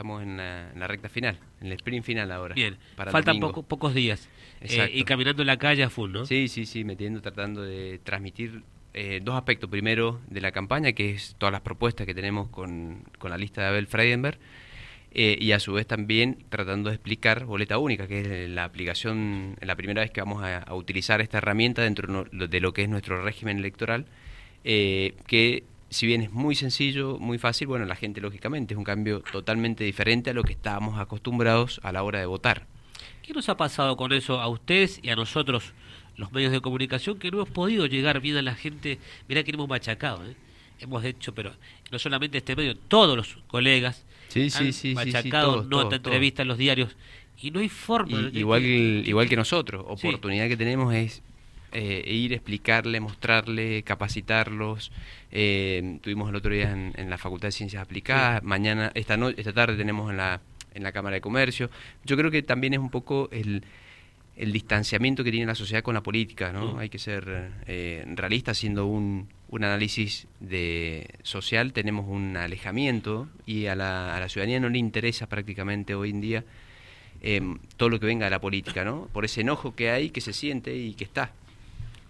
estamos en la, recta final, en el sprint final ahora. Bien, faltan pocos días. Eh, y caminando en la calle a full, ¿no? Sí, sí, sí, metiendo, tratando de transmitir eh, dos aspectos. Primero, de la campaña, que es todas las propuestas que tenemos con, con la lista de Abel Freidenberg. Eh, y a su vez también tratando de explicar Boleta Única, que es la aplicación, la primera vez que vamos a, utilizar esta herramienta dentro de lo que es nuestro régimen electoral, eh, que si bien es muy sencillo, muy fácil, bueno, la gente lógicamente es un cambio totalmente diferente a lo que estábamos acostumbrados a la hora de votar. ¿Qué nos ha pasado con eso a ustedes y a nosotros, los medios de comunicación, que no hemos podido llegar bien a la gente? Mira que hemos machacado, ¿eh? hemos hecho, pero no solamente este medio, todos los colegas sí, sí, sí, machacado, nota, entrevista en los diarios, y no hay forma. igual, igual que nosotros, oportunidad que tenemos es eh, ir, explicarle, mostrarle, capacitarlos. Eh, tuvimos el otro día en, la Facultad de Ciencias Aplicadas, mañana, esta, no, esta tarde tenemos en la, en la Cámara de Comercio. Yo creo que también es un poco el, el distanciamiento que tiene la sociedad con la política, ¿no? Hay que ser eh, realista haciendo un, un análisis de social, tenemos un alejamiento y a la, a la ciudadanía no le interesa prácticamente hoy en día em, todo lo que venga de la política, ¿no? Por ese enojo que hay, que se siente y que está.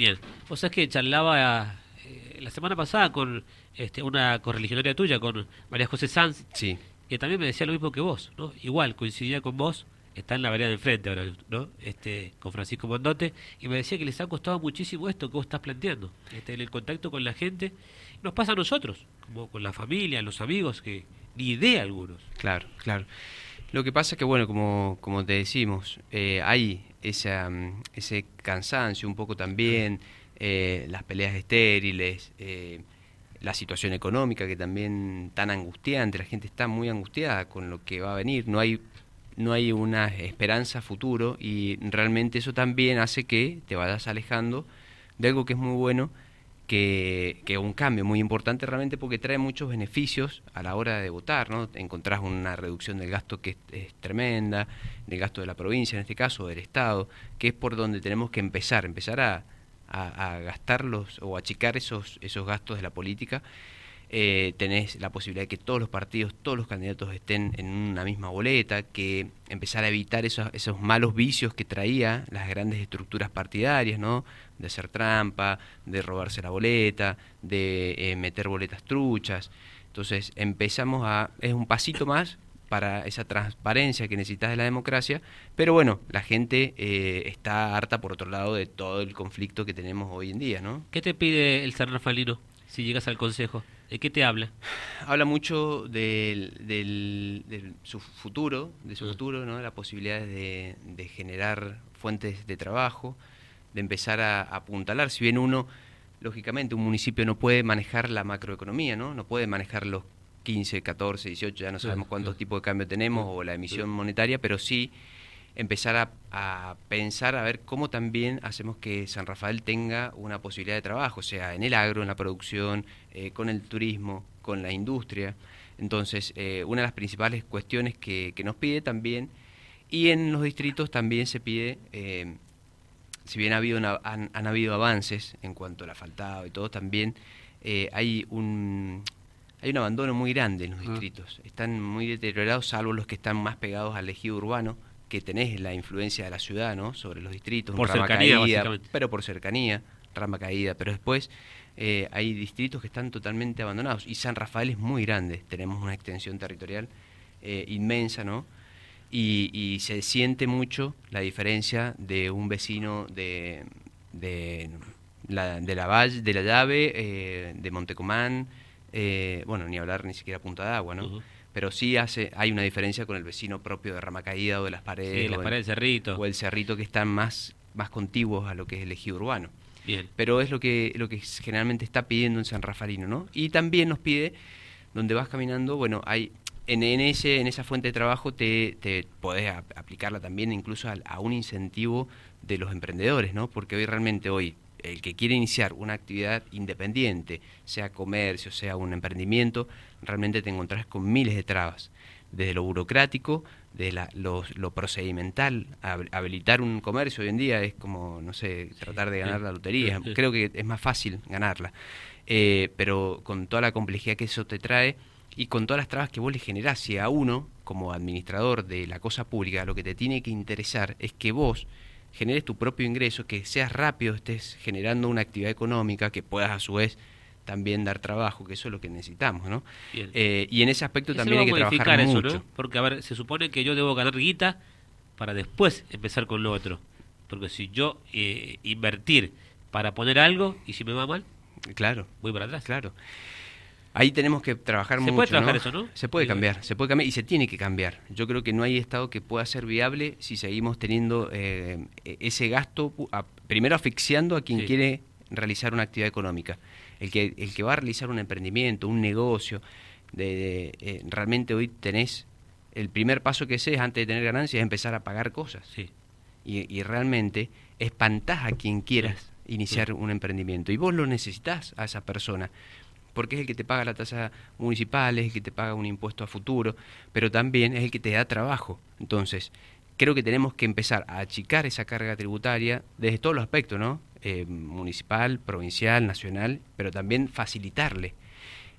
Bien, o sea, es que charlaba eh, la semana pasada con este, una correligionaria tuya, con María José Sanz, sí. que también me decía lo mismo que vos, ¿no? Igual, coincidía con vos, está en la vereda de enfrente ahora, ¿no? Este, con Francisco Mondote, y me decía que les ha costado muchísimo esto que vos estás planteando, este, el contacto con la gente. Nos pasa a nosotros, como con la familia, los amigos, que ni idea algunos. Claro, claro. Lo que pasa es que, bueno, como, como te decimos, eh, hay esa, ese cansancio un poco también, eh, las peleas estériles, eh, la situación económica que también tan angustiante, la gente está muy angustiada con lo que va a venir, no hay no hay una esperanza futuro y realmente eso también hace que te vayas alejando de algo que es muy bueno, que, que un cambio muy importante realmente porque trae muchos beneficios a la hora de votar, ¿no? Encontrás una reducción del gasto que es, tremenda, del gasto de la provincia en este caso, del Estado, que es por donde tenemos que empezar, empezar a, a, a gastarlos o achicar esos, esos gastos de la política eh, tenés la posibilidad de que todos los partidos, todos los candidatos estén en una misma boleta, que empezar a evitar esos, esos malos vicios que traía las grandes estructuras partidarias, ¿no? De hacer trampa, de robarse la boleta, de eh, meter boletas truchas. Entonces empezamos a, es un pasito más para esa transparencia que necesitas de la democracia, pero bueno, la gente eh, está harta por otro lado de todo el conflicto que tenemos hoy en día, ¿no? ¿Qué te pide el San Rafaelino si llegas al Consejo? ¿De qué te habla? Habla mucho de su futuro, de su ah. futuro, ¿no? la posibilidad de, generar fuentes de trabajo, de empezar a, apuntalar. Si bien uno, lógicamente, un municipio no puede manejar la macroeconomía, ¿no? No puede manejar los 15, 14, 18, ya no sabemos cuántos tipos de cambio tenemos o la emisión monetaria, pero sí empezar a, pensar a ver cómo también hacemos que San Rafael tenga una posibilidad de trabajo, o sea, en el agro, en la producción, eh, con el turismo, con la industria. Entonces, eh, una de las principales cuestiones que, nos pide también, y en los distritos también se pide, eh, si bien ha habido han, habido avances en cuanto al asfaltado y todo, también hay un hay un abandono muy grande en los ah. distritos. Están muy deteriorados, salvo los que están más pegados al ejido urbano que tenés la influencia de la ciudad, ¿no? Sobre los distritos, por cercanía, caída, pero por cercanía, rama caída, pero después eh, hay distritos que están totalmente abandonados y San Rafael es muy grande, tenemos una extensión territorial eh, inmensa, ¿no? Y, se siente mucho la diferencia de un vecino de, de, la, de la Valle, de la Llave, eh, de Montecomán, bueno, ni hablar ni siquiera Punta de Agua, ¿no? Pero sí hace, hay una diferencia con el vecino propio de Rama Caída o de las paredes. Sí, las paredes del Cerrito. O el Cerrito que están más, más contiguos a lo que es el ejido urbano. Bien. Pero es lo que, lo que generalmente está pidiendo en San Rafaelino, ¿no? Y también nos pide, donde vas caminando, bueno, hay en, en, ese, en esa fuente de trabajo te, te podés aplicarla también incluso a, a, un incentivo de los emprendedores, ¿no? Porque hoy realmente hoy el que quiere iniciar una actividad independiente, sea comercio, sea un emprendimiento, realmente te encontrás con miles de trabas, desde lo burocrático, de la, lo, procedimental. Habilitar un comercio hoy en día es como, no sé, tratar de ganar la lotería. Creo que es más fácil ganarla. Eh, pero con toda la complejidad que eso te trae, y con todas las trabas que vos le generás. Si a uno, como administrador de la cosa pública, lo que te tiene que interesar es que vos generes tu propio ingreso, que seas rápido, estés generando una actividad económica, que puedas a su vez también dar trabajo, que eso es lo que necesitamos, ¿no? Eh, y en ese aspecto también hay que trabajar eso, mucho. ¿no? Porque, a ver, se supone que yo debo ganar guita para después empezar con lo otro. Porque si yo eh, invertir para poner algo y si me va mal, claro, voy para atrás. Claro. Ahí tenemos que trabajar mucho. Se puede trabajar eso, ¿no? Se puede cambiar, se puede cambiar y se tiene que cambiar. Yo creo que no hay Estado que pueda ser viable si seguimos teniendo eh, ese gasto, primero asfixiando a quien quiere realizar una actividad económica. El que, el que va a realizar un emprendimiento, un negocio, de, eh, realmente hoy tenés, el primer paso que sé es antes de tener ganancias es empezar a pagar cosas. Sí. Y, y realmente espantás a quien quieras iniciar un emprendimiento. Y vos lo necesitas a esa persona porque es el que te paga la tasa municipal, es el que te paga un impuesto a futuro, pero también es el que te da trabajo. Entonces, creo que tenemos que empezar a achicar esa carga tributaria desde todos los aspectos, ¿no? Eh, municipal, provincial, nacional, pero también facilitarle.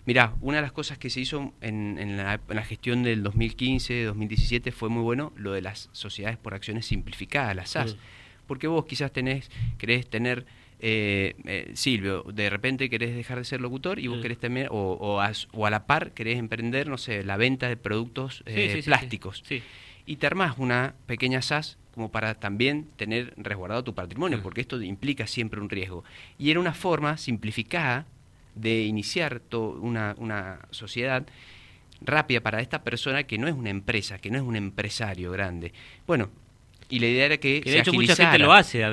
Mirá, una de las cosas que se hizo en, la, gestión del 2015-2017 fue muy bueno lo de las sociedades por acciones simplificadas, las SAS. Porque vos quizás tenés, querés tener eh, eh, Silvio, de repente querés dejar de ser locutor y vos querés también, o, o, a, la par querés emprender, no sé, la venta de productos eh, plásticos. Y te armás una pequeña SAS como para también tener resguardado tu patrimonio, porque esto implica siempre un riesgo. Y era una forma simplificada de iniciar una, una sociedad rápida para esta persona que no es una empresa, que no es un empresario grande. Bueno, y la idea era que, de hecho mucha gente lo hace,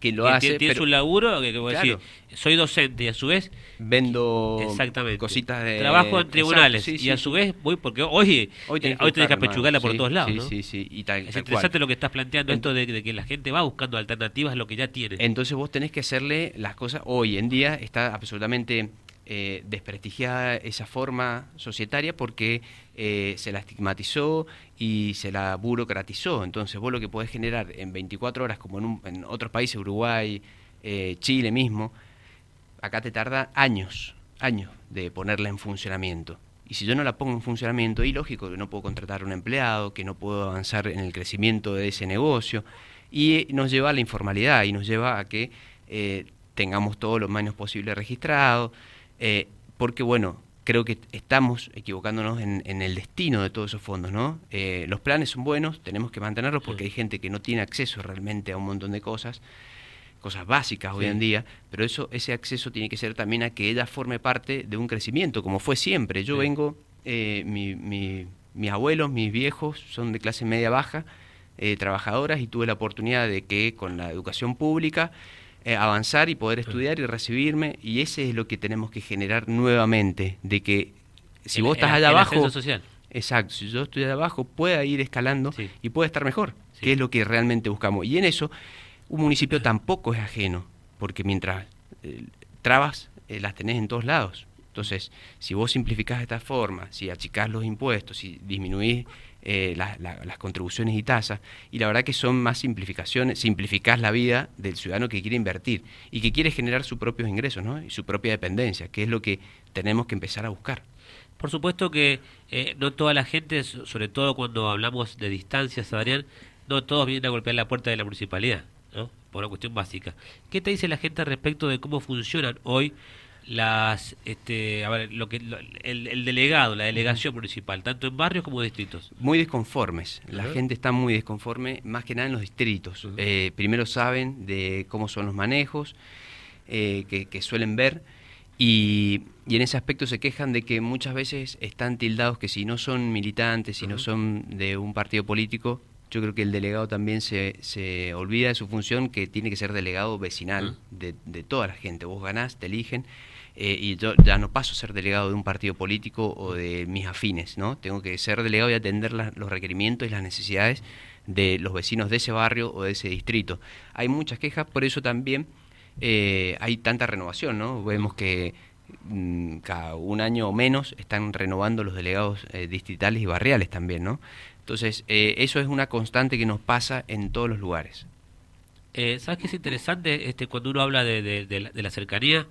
que lo hace. Tiene su laburo, que, decir, soy docente y a su vez vendo exactamente. cositas de trabajo en tribunales y a su vez voy porque hoy hoy tenés, hoy tenés que pechugarla por todos lados. Sí, sí, sí. es interesante lo que estás planteando, esto de, que la gente va buscando alternativas a lo que ya tiene. Entonces vos tenés que hacerle las cosas. Hoy en día está absolutamente eh, desprestigiada esa forma societaria porque eh, se la estigmatizó y se la burocratizó. Entonces vos lo que podés generar en 24 horas, como en, otros países, Uruguay, eh, Chile mismo, acá te tarda años, años de ponerla en funcionamiento. Y si yo no la pongo en funcionamiento, y lógico que no puedo contratar un empleado, que no puedo avanzar en el crecimiento de ese negocio, y nos lleva a la informalidad y nos lleva a que tengamos todo lo menos posible registrado, eh, porque bueno, creo que estamos equivocándonos en, el destino de todos esos fondos, ¿no? Eh, los planes son buenos, tenemos que mantenerlos porque hay gente que no tiene acceso realmente a un montón de cosas, cosas básicas hoy en día, pero eso, ese acceso tiene que ser también a que ella forme parte de un crecimiento, como fue siempre. Yo vengo, eh, mis abuelos, mis viejos son de clase media baja, trabajadoras, y tuve la oportunidad de que con la educación pública eh, avanzar y poder estudiar y recibirme, y ese es lo que tenemos que generar nuevamente, de que si vos estás allá abajo... Social. Exacto, si yo estoy allá abajo, pueda ir escalando y pueda estar mejor, que es lo que realmente buscamos. Y en eso, un municipio tampoco es ajeno, porque mientras eh, trabas eh, las tenés en todos lados. Entonces, si vos simplificás de esta forma, si achicás los impuestos, si disminuís eh, las contribuciones y tasas, y la verdad que son más simplificaciones, simplificás la vida del ciudadano que quiere invertir y que quiere generar sus propios ingresos ¿no? y su propia dependencia, que es lo que tenemos que empezar a buscar. Por supuesto que eh, no toda la gente, sobre todo cuando hablamos de distancias, Adrián, no todos vienen a golpear la puerta de la municipalidad, ¿no? por una cuestión básica. ¿Qué te dice la gente respecto de cómo funcionan hoy las este a ver, lo que el, delegado la delegación municipal tanto en barrios como distritos. Muy desconformes. La gente está muy desconforme más que nada en los distritos. Eh, primero saben de cómo son los manejos eh, que, suelen ver y, y, en ese aspecto se quejan de que muchas veces están tildados que si no son militantes si no son de un partido político yo creo que el delegado también se, se olvida de su función que tiene que ser delegado vecinal de, de toda la gente. Vos ganás te eligen eh, y yo ya no paso a ser delegado de un partido político o de mis afines, ¿no? Tengo que ser delegado y atender los requerimientos y las necesidades de los vecinos de ese barrio o de ese distrito. Hay muchas quejas, por eso también eh, hay tanta renovación, ¿no? Vemos que mm, cada un año o menos están renovando los delegados eh, distritales y barriales también, ¿no? Entonces, eso es una constante que nos pasa en todos los lugares. ¿Sabes qué es interesante este, cuando uno habla de, de la cercanía?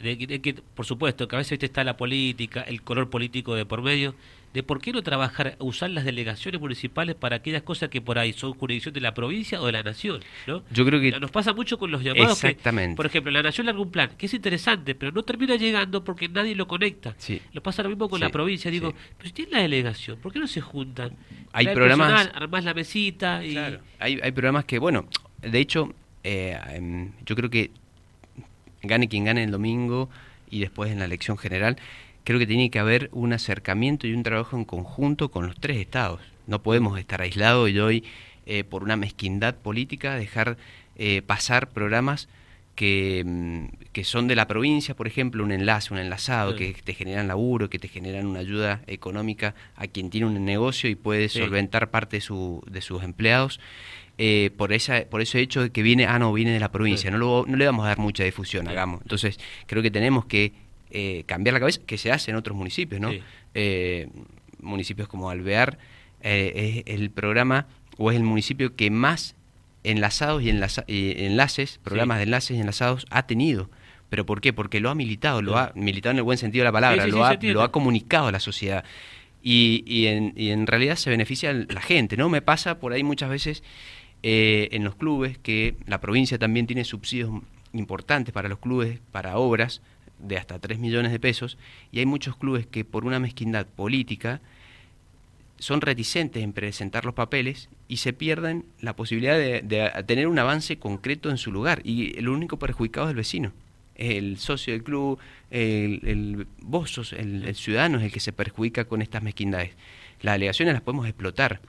De que, por supuesto, que a veces está la política, el color político de por medio, de por qué no trabajar, usar las delegaciones municipales para aquellas cosas que por ahí son jurisdicción de la provincia o de la nación, ¿no? Yo creo que nos pasa mucho con los llamados Exactamente. por ejemplo, la nación algún plan que es interesante, pero no termina llegando porque nadie lo conecta. Sí. Lo pasa lo mismo con la provincia, digo, sí. pero si tiene la delegación, ¿por qué no se juntan? Hay programas armás la mesita y claro. hay, hay programas que, bueno, de hecho, eh, em, yo creo que gane quien gane el domingo y después en la elección general, creo que tiene que haber un acercamiento y un trabajo en conjunto con los tres estados. No podemos estar aislados y hoy, eh, por una mezquindad política, dejar eh, pasar programas que, mm, que, son de la provincia, por ejemplo, un enlace, un enlazado, que te generan laburo, que te generan una ayuda económica a quien tiene un negocio y puede solventar parte de, su, de sus empleados. Eh, por esa por ese hecho de que viene ah no viene de la provincia no, lo, no le vamos a dar mucha difusión hagamos entonces creo que tenemos que eh, cambiar la cabeza, que se hace en otros municipios, ¿no? Eh, municipios como Alvear es el programa o es el municipio que más enlazados y, enlaces, programas de enlaces y enlazados ha tenido. ¿Pero por qué? Porque lo ha militado, lo ha militado en el buen sentido de la palabra, lo, ha, lo, ha, comunicado a la sociedad. Y, y, en, y, en, realidad se beneficia la gente, ¿no? Me pasa por ahí muchas veces en los clubes que la provincia también tiene subsidios importantes para los clubes, para obras, de hasta 3 millones de pesos y hay muchos clubes que por una mezquindad política son reticentes en presentar los papeles y se pierden la posibilidad de, tener un avance concreto en su lugar y el único perjudicado es el vecino el socio del club, el, el vos sos el, ciudadano es el que se perjudica con estas mezquindades. Las delegaciones las podemos explotar,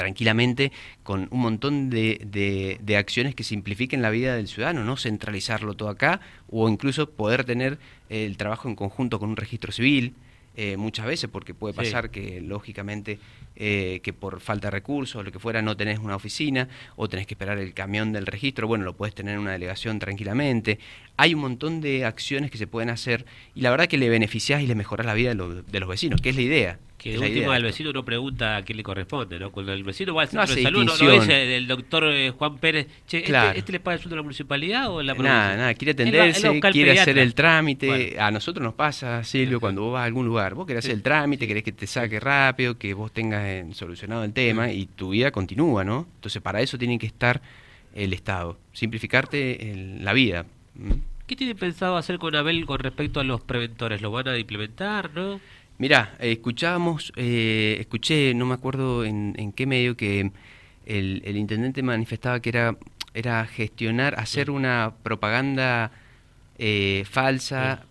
tranquilamente con un montón de, de, acciones que simplifiquen la vida del ciudadano, no centralizarlo todo acá o incluso poder tener el trabajo en conjunto con un registro civil. Eh, muchas veces, porque puede pasar que lógicamente eh, que por falta de recursos o lo que fuera no tenés una oficina o tenés que esperar el camión del registro, bueno, lo puedes tener en una delegación tranquilamente. Hay un montón de acciones que se pueden hacer y la verdad que le beneficiás y le mejorás la vida de, de los vecinos, que es la idea. Que el último el vecino no pregunta a quién le corresponde, ¿no? Cuando el vecino va al centro de salud, no, dice del doctor eh, Juan Pérez, che, este, este, le paga el sueldo a la municipalidad o la provincia? Nada, nada, quiere atenderse, quiere hacer el trámite. A nosotros nos pasa, Silvio, cuando vos vas a algún lugar, vos querés hacer el trámite, querés que te saque rápido, que vos tengas eh, solucionado el tema y tu vida continúa, ¿no? Entonces, para eso tiene que estar el Estado, simplificarte el, la vida. ¿Qué tiene pensado hacer con Abel con respecto a los preventores? ¿Lo van a implementar, no? Mirá, escuchábamos, eh, escuché, no me acuerdo en, qué medio, que el, intendente manifestaba que era, era gestionar, hacer una propaganda eh, falsa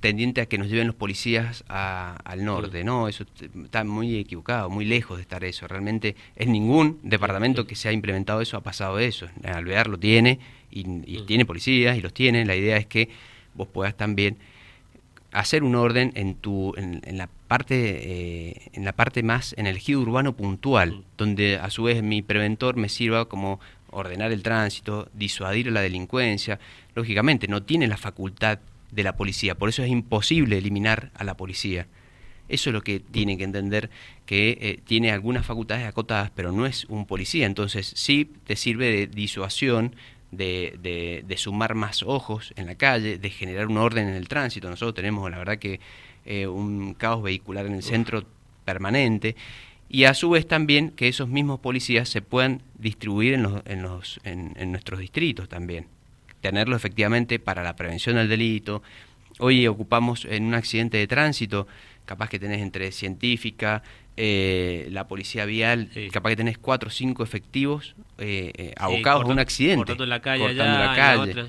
tendiente a que nos lleven los policías al norte, ¿no? Eso está muy equivocado, muy lejos de estar eso. Realmente en ningún departamento que se ha implementado eso ha pasado eso. Alvear lo tiene y, y tiene policías y los tiene. La idea es que vos puedas también hacer un orden en tu en, la parte eh, en la parte más en el ejido urbano puntual donde a su vez mi preventor me sirva como ordenar el tránsito disuadir la delincuencia. Lógicamente no tiene la facultad de la policía por eso es imposible eliminar a la policía. Eso es lo que tiene que entender que eh, tiene algunas facultades acotadas pero no es un policía. Entonces sí te sirve de disuasión de, de, sumar más ojos en la calle, de generar un orden en el tránsito. Nosotros tenemos, la verdad, que eh, un caos vehicular en el centro permanente y a su vez también que esos mismos policías se puedan distribuir en, los, en, los, en, en nuestros distritos también. Tenerlo efectivamente para la prevención del delito. Hoy ocupamos en un accidente de tránsito, capaz que tenés entre científica, eh, la policía vial, capaz que tenés cuatro o cinco efectivos eh, eh abocados a un accidente. Cortando la calle. la calle.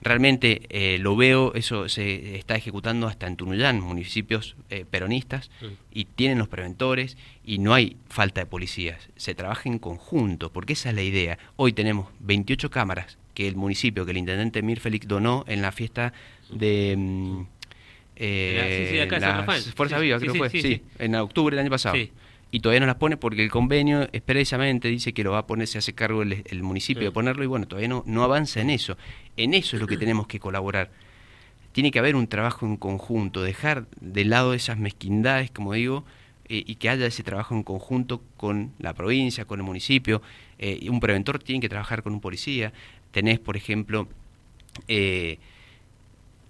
Realmente eh, lo veo, eso se está ejecutando hasta en Tunuyán, municipios peronistas, y tienen los preventores y no hay falta de policías. Se trabaja en conjunto, porque esa es la idea. Hoy tenemos 28 cámaras que el municipio, que el intendente Mir Félix donó en la fiesta de... Eh, sí, Fuerza Viva, creo que fue, sí, en octubre del año pasado. Y todavía no las pone porque el convenio expresamente dice que lo va a poner, se hace cargo el, municipio de ponerlo y bueno, todavía no, no avanza en eso. En eso es lo que tenemos que colaborar. Tiene que haber un trabajo en conjunto, dejar de lado esas mezquindades, como digo, eh, y que haya ese trabajo en conjunto con la provincia, con el municipio. Eh, un preventor tiene que trabajar con un policía. Tenés, por ejemplo, eh,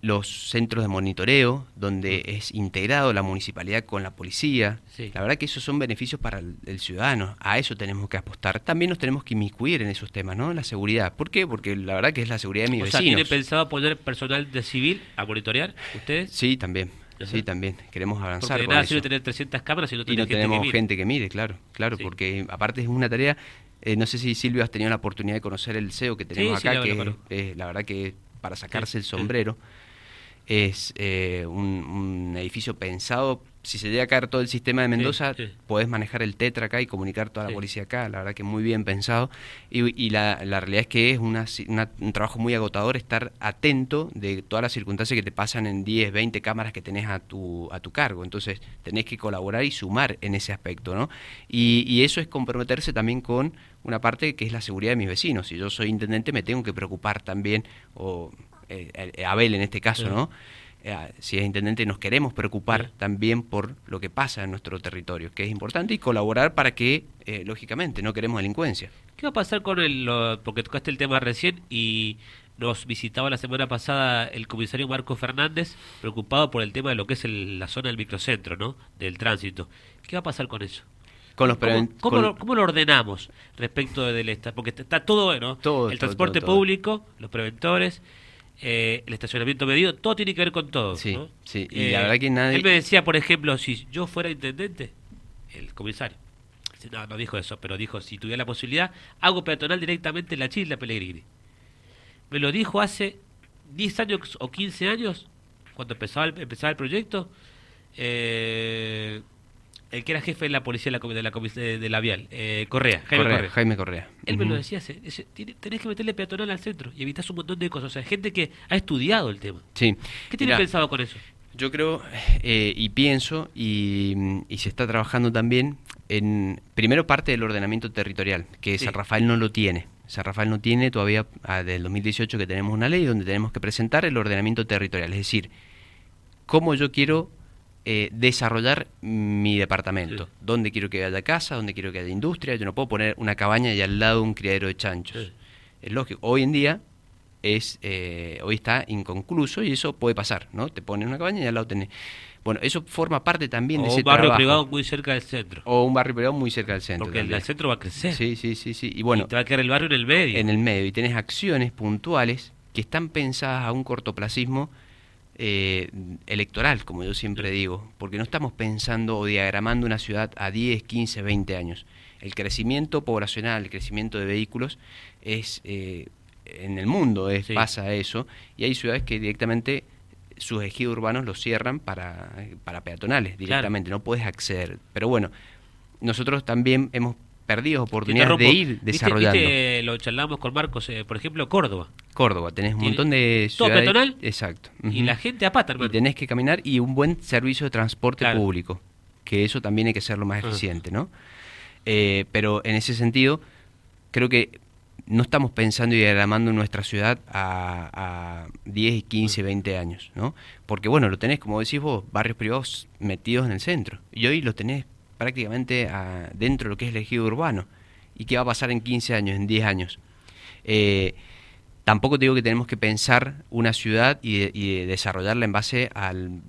los centros de monitoreo, donde es integrado la municipalidad con la policía. Sí. La verdad que esos son beneficios para el, el ciudadano. A eso tenemos que apostar. También nos tenemos que inmiscuir en esos temas, ¿no? La seguridad. ¿Por qué? Porque la verdad que es la seguridad de mis O sea, ¿tiene vecinos. pensado poner personal de civil a monitorear ustedes? Sí, también. Sí, también. Queremos avanzar Porque de nada sirve tener 300 cámaras si no y no gente tenemos que gente que mire, claro, claro, Sí. porque aparte es una tarea, eh, no sé si Silvio has tenido la oportunidad de conocer el CEO que tenemos Sí, sí, acá, lo- que es- la verdad que para sacarse el sí. sombrero es eh, un, un edificio pensado, si se llega a caer todo el sistema de Mendoza, sí. podés manejar el tetra acá y comunicar toda la Sí. policía acá, la verdad que muy bien pensado, y, y la, la realidad es que es una, una- un trabajo muy agotador estar atento de todas las circunstancias que te pasan en 10, 20 cámaras que tenés a tu, a tu cargo, entonces tenés que colaborar y sumar en ese aspecto, ¿no? Y, y eso es comprometerse también con una parte que es la seguridad de mis vecinos, si yo soy intendente me tengo que preocupar también, o eh, eh, Abel en este caso, Sí. ¿no? Eh, si es intendente, nos queremos preocupar Sí. también por lo que pasa en nuestro territorio, que es importante, y colaborar para que, eh, lógicamente, no queremos delincuencia. ¿Qué va a pasar con el, lo- porque tocaste el tema recién y nos visitaba la semana pasada el comisario Marco Fernández preocupado por el tema de lo que es el- la zona del microcentro, ¿no? Del tránsito. ¿Qué va a pasar con eso? Con los ¿Cómo, preven- cómo con- lo, cómo lo ordenamos respecto del esta? Porque está todo bueno. Todo, el transporte todo, todo. público, los preventores, eh, el estacionamiento medido, todo tiene que ver con todo. Sí, ¿no? Eh, sí, y la verdad que nadie- Él me decía, por ejemplo, si yo fuera intendente, el comisario, no, no dijo eso, pero dijo, si tuviera la posibilidad, hago peatonal directamente en la Chile Pellegrini. Me lo dijo hace 10 años o 15 años, cuando empezaba el, empezaba el proyecto, eh, el que era jefe de la policía de la, de la, de, la Vial, eh, Correa, Jaime Correa, Correa. Jaime Correa. Él me lo decía, se- tenés que meterle peatonal al centro y evitas un montón de cosas. O sea, gente que ha estudiado el tema. Sí. ¿Qué tiene Mirá, pensado con eso? Yo creo eh, y pienso y, y se está trabajando también en primero parte del ordenamiento territorial, que Sí. San Rafael no lo tiene. San Rafael no tiene todavía ah, desde el 2018 que tenemos una ley donde tenemos que presentar el ordenamiento territorial, es decir, cómo yo quiero eh, desarrollar mi departamento, Sí. dónde quiero que haya casa, dónde quiero que haya industria, yo no puedo poner una cabaña y al lado un criadero de chanchos. Sí. Es lógico, hoy en día es eh, hoy está inconcluso y eso puede pasar, ¿no? Te ponen una cabaña y al lado tenés. Bueno, eso forma parte también O de un ese barrio trabajo. privado muy cerca del centro. o un barrio privado muy cerca del centro. porque el, también. el centro va a crecer. Sí, sí, sí, sí. Y bueno, y te va a quedar el barrio en el medio. en el medio y tenés acciones puntuales que están pensadas a un cortoplacismo eh, electoral, como yo siempre digo, porque no estamos pensando o diagramando una ciudad a 10, 15, 20 años. El crecimiento poblacional, el crecimiento de vehículos es eh, en el mundo es, Sí. pasa eso y hay ciudades que directamente sus ejidos urbanos los cierran para, para peatonales directamente, no puedes acceder. Pero bueno, nosotros también hemos perdido Te oportunidades de ir ¿Viste- desarrollando. viste, lo charlamos con Marcos, eh, por ejemplo, Córdoba. Córdoba, tenés un montón de todo ciudades. peatonal Exacto. Y la gente a pata, Y hermano. tenés que caminar y un buen servicio de transporte Claro. público, que eso también hay que hacerlo más Ah. eficiente, ¿no? Eh, pero en ese sentido, creo que no estamos pensando y diagramando nuestra ciudad a, a 10, 15, 20 años, ¿no? Porque, bueno, lo tenés, como decís vos, barrios privados metidos en el centro. Y hoy lo tenés prácticamente a- dentro de lo que es el ejido urbano. ¿Y qué va a pasar en 15 años, en 10 años? Eh, tampoco te digo que tenemos que pensar una ciudad y, de- y de desarrollarla en base al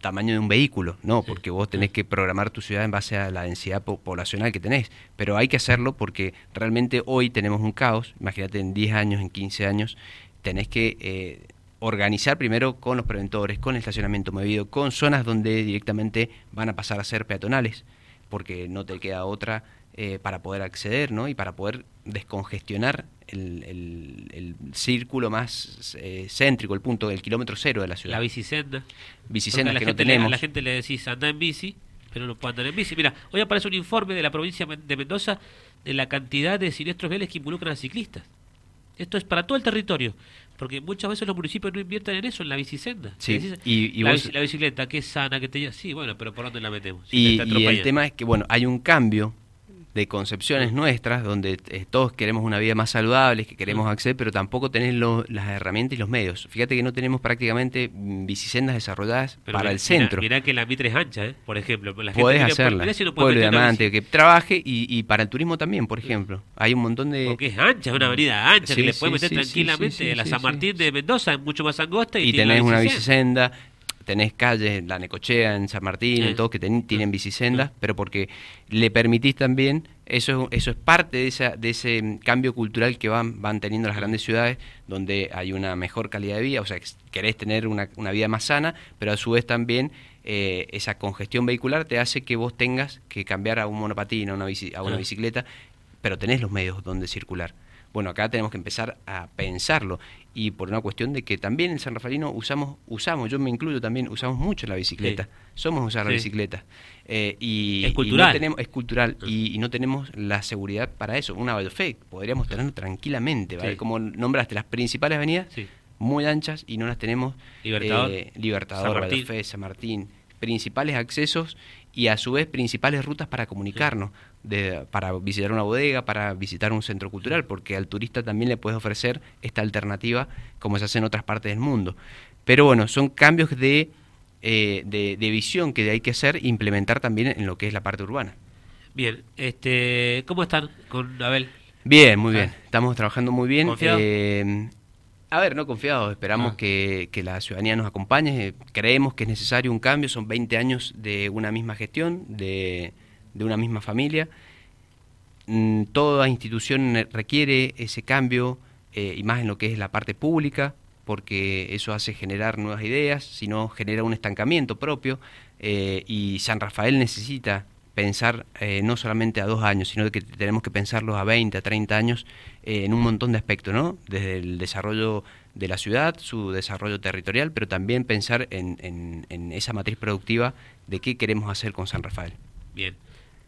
tamaño de un vehículo, no, porque vos tenés que programar tu ciudad en base a la densidad po- poblacional que tenés, pero hay que hacerlo porque realmente hoy tenemos un caos, imagínate en 10 años, en 15 años, tenés que eh, organizar primero con los preventores, con el estacionamiento medido, con zonas donde directamente van a pasar a ser peatonales, porque no te queda otra eh, para poder acceder ¿no? y para poder descongestionar el, el- el círculo más eh, céntrico, el punto del kilómetro cero de la ciudad. La bicisenda. Bicisendas Porque a la que no le- tenemos. a la gente le decís anda en bici, pero no puede andar en bici. Mira, hoy aparece un informe de la provincia de Mendoza de la cantidad de siniestros viales que involucran a ciclistas. Esto es para todo el territorio, porque muchas veces los municipios no invierten en eso, en la bicisenda. Sí, decís, y- y la, vos- bici- la bicicleta, que es sana, que te. Sí, bueno, pero ¿por dónde la metemos? Si Y, y el tema es que, bueno, hay un cambio de concepciones nuestras, donde eh, todos queremos una vida más saludable, que queremos Mm. acceder, pero tampoco tenés lo- las herramientas y los medios. Fíjate que no tenemos prácticamente mm, bicisendas desarrolladas Pero para mirá- el centro. Mirá, que la Mitre es ancha, ¿eh? por ejemplo. La gente Podés hacerla. si no Pueblo Diamante, que trabaje y, y para el turismo también, por ejemplo. Hay un montón de... Porque es ancha, es una avenida ancha Sí, que le sí, puede meter sí, tranquilamente. la San. Martín de Mendoza es mucho más angosta y, y tenés una bicisenda. Tenés calles, la Necochea en San Martín, en todos que ten- tienen bicisendas, pero porque le permitís también, eso, es- eso es parte de, esa, de ese cambio cultural que van, van teniendo las grandes ciudades, donde hay una mejor calidad de vida, o sea, que querés tener una, una vida más sana, pero a su vez también eh, esa congestión vehicular te hace que vos tengas que cambiar a un monopatín, a una, bici- a una bicicleta, pero tenés los medios donde circular. Bueno, acá tenemos que empezar a pensarlo y por una cuestión de que también en San Rafaelino usamos, usamos, yo me incluyo también, usamos mucho la bicicleta, Sí. somos usar la bicicleta. Eh, y, Es y cultural. no tenemos, es cultural y, y no tenemos la seguridad para eso. Una Valfe podríamos tenerlo tranquilamente, ¿vale? Sí. Como nombraste las principales avenidas, Sí. muy anchas y no las tenemos. Libertador. eh, Libertador, San Martín. Valfe, San Martín, principales accesos y a su vez principales rutas para comunicarnos, de, para visitar una bodega, para visitar un centro cultural, porque al turista también le puedes ofrecer esta alternativa como se hace en otras partes del mundo. Pero bueno, son cambios de, eh, de, de visión que hay que hacer e implementar también en lo que es la parte urbana. Bien, este, ¿cómo están con Abel? Bien, muy Ah. bien. Estamos trabajando muy bien. Eh, a ver, no confiados. Esperamos Ah. que, que la ciudadanía nos acompañe. Creemos que es necesario un cambio. Son 20 años de una misma gestión, de, de una misma familia. Mm, Toda institución requiere ese cambio, eh, y más en lo que es la parte pública, porque eso hace generar nuevas ideas, sino genera un estancamiento propio. eh, y San Rafael necesita pensar eh, no solamente a dos años, sino que tenemos que pensarlo a 20, a 30 años eh, en un montón de aspectos, ¿no? Desde el desarrollo de la ciudad, su desarrollo territorial, pero también pensar en, en- en esa matriz productiva de qué queremos hacer con San Rafael. Bien.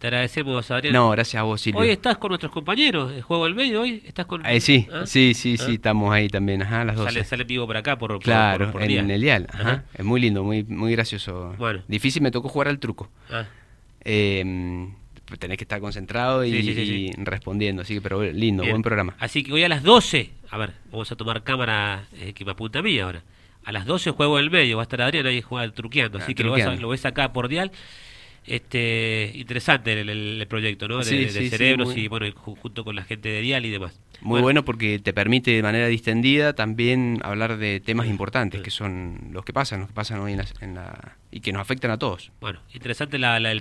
Te agradecemos, Adrián. No, gracias a vos, Silvio. Hoy estás con nuestros compañeros, el Juego del Medio, hoy estás con... Eh, sí, ¿Ah? sí, sí, ¿Ah? sí, estamos ahí también, ajá, a las 12. Sale, sale vivo por acá, por, por- claro, por, por en día. el dial, ajá. Ajá. Es muy lindo, muy, muy gracioso. Bueno. Difícil me tocó jugar al truco. Ah, Eh, tenés que estar concentrado y, Sí, sí, sí, sí. y respondiendo, así que, pero lindo, bien. buen programa. Así que hoy a las 12, a ver, vamos a tomar cámara eh, que me apunta a mí ahora. A las 12 juego del medio, va a estar Adrián ahí jugando, truqueando, así Ah, que lo, vas a- lo ves acá por dial. Este, interesante el, proyecto, ¿no? De, Sí, de sí, sí, cerebros y bueno, junto con la gente de dial y demás. Muy bueno. porque te permite de manera distendida también hablar de temas importantes, que son los que pasan, los que pasan hoy en la, en la- y que nos afectan a todos. Bueno, interesante la, la- el